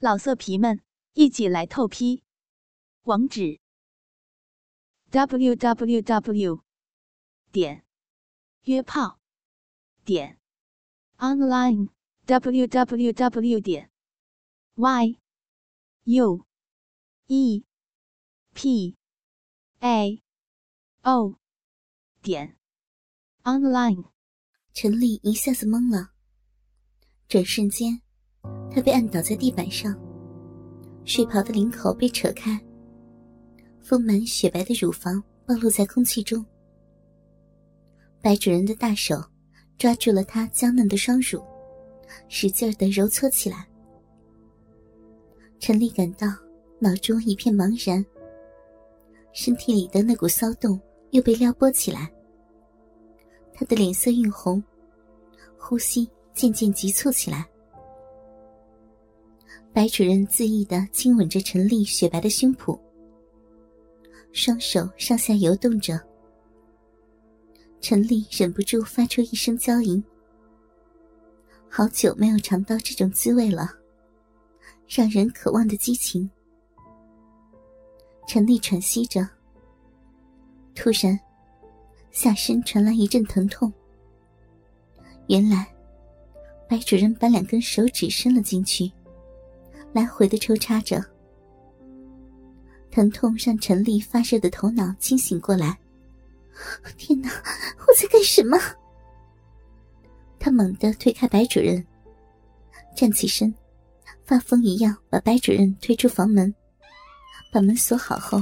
老色皮们，一起来透批！网址：w w w 点约炮点 online w w w 点 y u e p a o 点 online。陈丽一下子懵了，转瞬间。他被按倒在地板上，睡袍的领口被扯开，丰满雪白的乳房暴露在空气中。白主人的大手抓住了他娇嫩的双乳，使劲的揉搓起来。陈丽感到脑中一片茫然，身体里的那股骚动又被撩拨起来。他的脸色晕红，呼吸渐渐急促起来。白主任恣意的亲吻着陈丽雪白的胸脯，双手上下游动着。陈丽忍不住发出一声娇吟。好久没有尝到这种滋味了，让人渴望的激情。陈丽喘息着，突然，下身传来一阵疼痛。原来，白主任把两根手指伸了进去。来回的抽插着，疼痛让陈丽发热的头脑清醒过来。天哪，我在干什么？他猛地推开白主任，站起身，发疯一样把白主任推出房门，把门锁好后，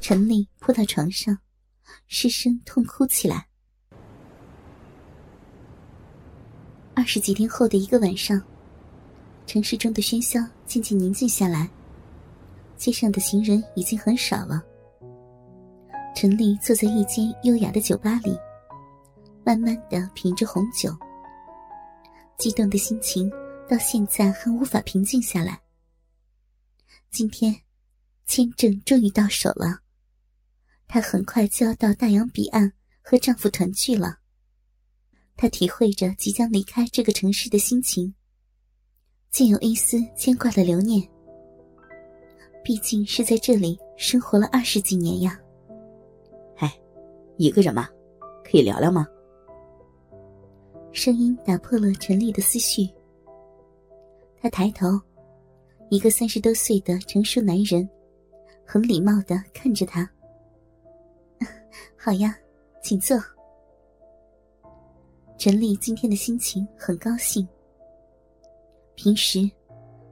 陈丽扑到床上，失声痛哭起来。二十几天后的一个晚上。城市中的喧嚣渐渐宁静下来，街上的行人已经很少了。陈丽坐在一间优雅的酒吧里，慢慢的品着红酒。激动的心情到现在还无法平静下来。今天，签证终于到手了，她很快就要到大洋彼岸和丈夫团聚了。她体会着即将离开这个城市的心情。竟有一丝牵挂的留念。毕竟是在这里生活了二十几年呀。哎，一个人吗？可以聊聊吗？声音打破了陈丽的思绪。他抬头，一个三十多岁的成熟男人，很礼貌的看着他。好呀，请坐。陈丽今天的心情很高兴。平时，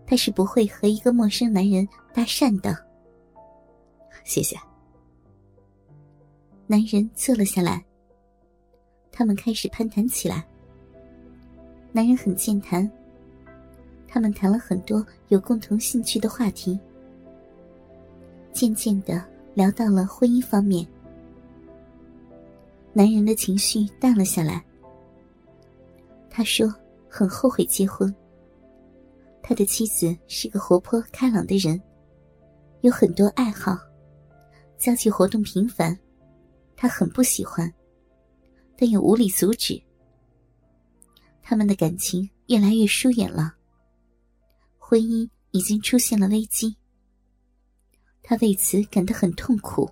他是不会和一个陌生男人搭讪的。谢谢。男人坐了下来，他们开始攀谈起来。男人很健谈，他们谈了很多有共同兴趣的话题。渐渐的聊到了婚姻方面，男人的情绪淡了下来。他说：“很后悔结婚。”他的妻子是个活泼开朗的人，有很多爱好，交际活动频繁，他很不喜欢，但又无力阻止。他们的感情越来越疏远了，婚姻已经出现了危机。他为此感到很痛苦，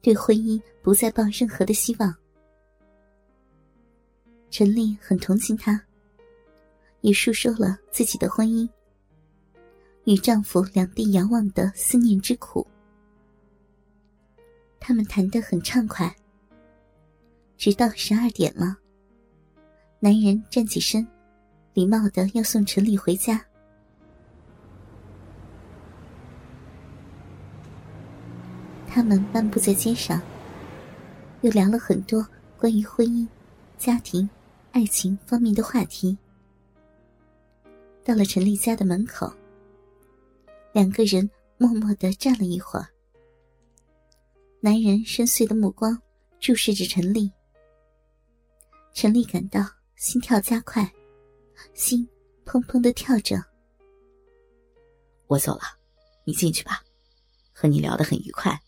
对婚姻不再抱任何的希望。陈丽很同情他。也述说了自己的婚姻与丈夫两地遥望的思念之苦。他们谈得很畅快，直到十二点了。男人站起身，礼貌的要送陈丽回家。他们漫步在街上，又聊了很多关于婚姻、家庭、爱情方面的话题。到了陈丽家的门口，两个人默默的站了一会儿。男人深邃的目光注视着陈丽，陈丽感到心跳加快，心砰砰的跳着。我走了，你进去吧。和你聊得很愉快，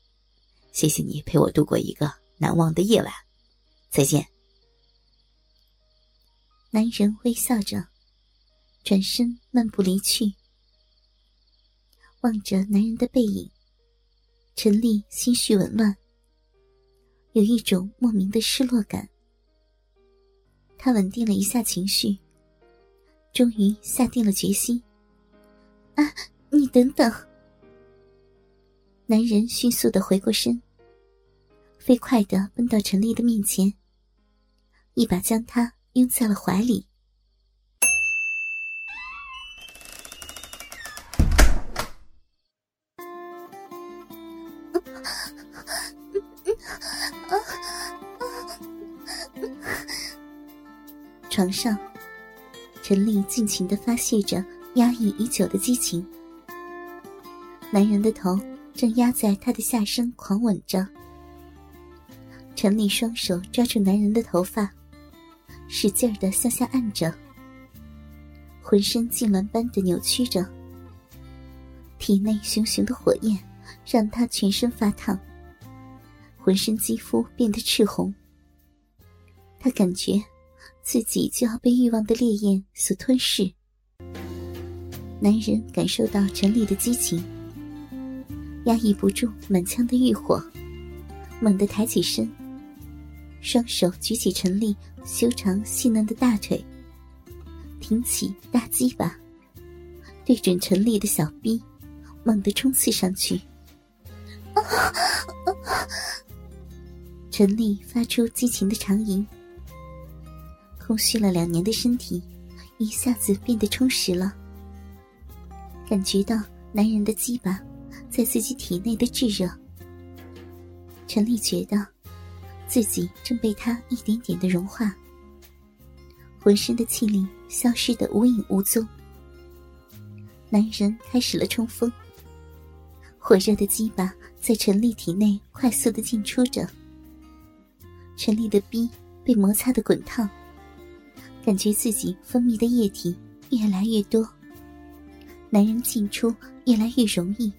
谢谢你陪我度过一个难忘的夜晚。再见。男人微笑着。转身漫步离去。望着男人的背影，陈丽心绪紊乱，有一种莫名的失落感。她稳定了一下情绪，终于下定了决心：“啊，你等等！”男人迅速的回过身，飞快的奔到陈丽的面前，一把将她拥在了怀里。床上，陈丽尽情的发泄着压抑已久的激情。男人的头正压在她的下身，狂吻着。陈丽双手抓住男人的头发，使劲的向下按着，浑身痉挛般的扭曲着，体内熊熊的火焰让她全身发烫。浑身肌肤变得赤红，他感觉自己就要被欲望的烈焰所吞噬。男人感受到陈丽的激情，压抑不住满腔的欲火，猛地抬起身，双手举起陈丽修长细嫩的大腿，挺起大鸡巴，对准陈丽的小臂，猛地冲刺上去。陈丽发出激情的长吟，空虚了两年的身体一下子变得充实了。感觉到男人的鸡巴在自己体内的炙热，陈丽觉得自己正被他一点点的融化，浑身的气力消失的无影无踪。男人开始了冲锋，火热的鸡巴在陈丽体内快速的进出着。陈丽的逼被摩擦的滚烫，感觉自己分泌的液体越来越多，男人进出越来越容易，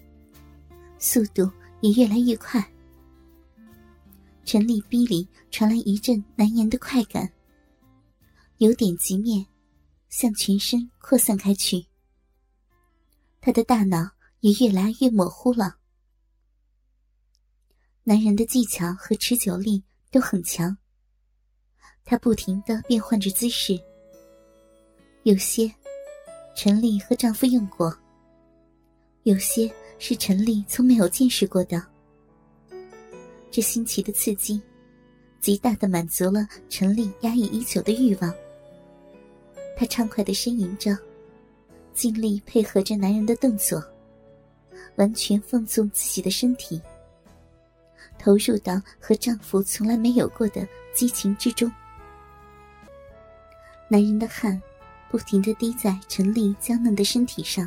速度也越来越快。陈丽逼里传来一阵难言的快感，由点及面，向全身扩散开去。他的大脑也越来越模糊了。男人的技巧和持久力。都很强。他不停的变换着姿势，有些陈丽和丈夫用过，有些是陈丽从没有见识过的。这新奇的刺激，极大的满足了陈丽压抑已久的欲望。她畅快的呻吟着，尽力配合着男人的动作，完全放纵自己的身体。投入到和丈夫从来没有过的激情之中，男人的汗不停的滴在陈丽娇嫩的身体上，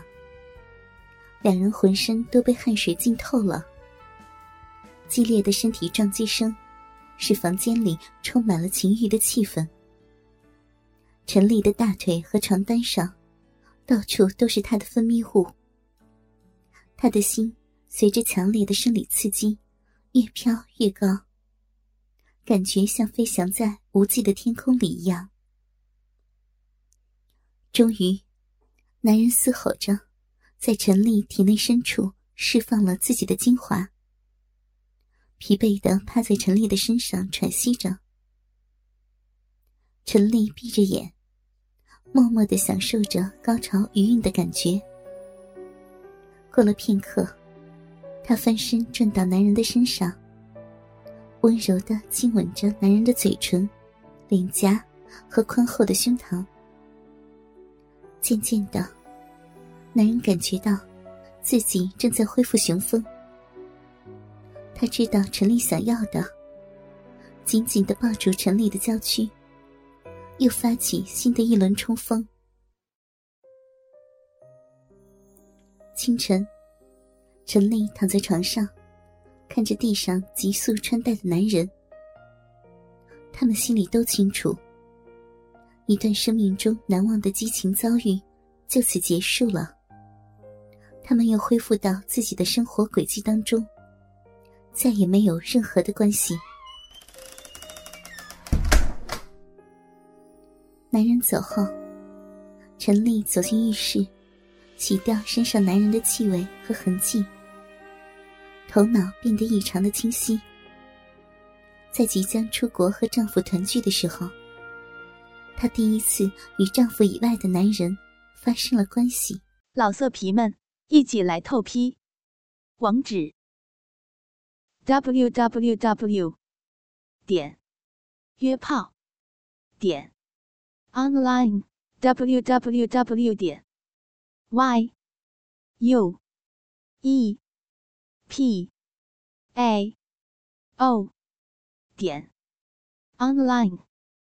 两人浑身都被汗水浸透了。激烈的身体撞击声，使房间里充满了情欲的气氛。陈丽的大腿和床单上，到处都是她的分泌物。他的心随着强烈的生理刺激。越飘越高，感觉像飞翔在无际的天空里一样。终于，男人嘶吼着，在陈丽体内深处释放了自己的精华。疲惫的趴在陈丽的身上喘息着。陈丽闭着眼，默默的享受着高潮余韵的感觉。过了片刻。她翻身转到男人的身上，温柔的亲吻着男人的嘴唇、脸颊和宽厚的胸膛。渐渐的，男人感觉到自己正在恢复雄风。他知道陈丽想要的，紧紧的抱住陈丽的娇躯，又发起新的一轮冲锋。清晨。陈丽躺在床上，看着地上急速穿戴的男人。他们心里都清楚，一段生命中难忘的激情遭遇就此结束了。他们又恢复到自己的生活轨迹当中，再也没有任何的关系。男人走后，陈丽走进浴室，洗掉身上男人的气味和痕迹，头脑变得异常的清晰。在即将出国和丈夫团聚的时候，她第一次与丈夫以外的男人发生了关系。老色皮们，一起来透批！网址：w w w 点约炮点 online w w w 点 y u e p a o 点 online。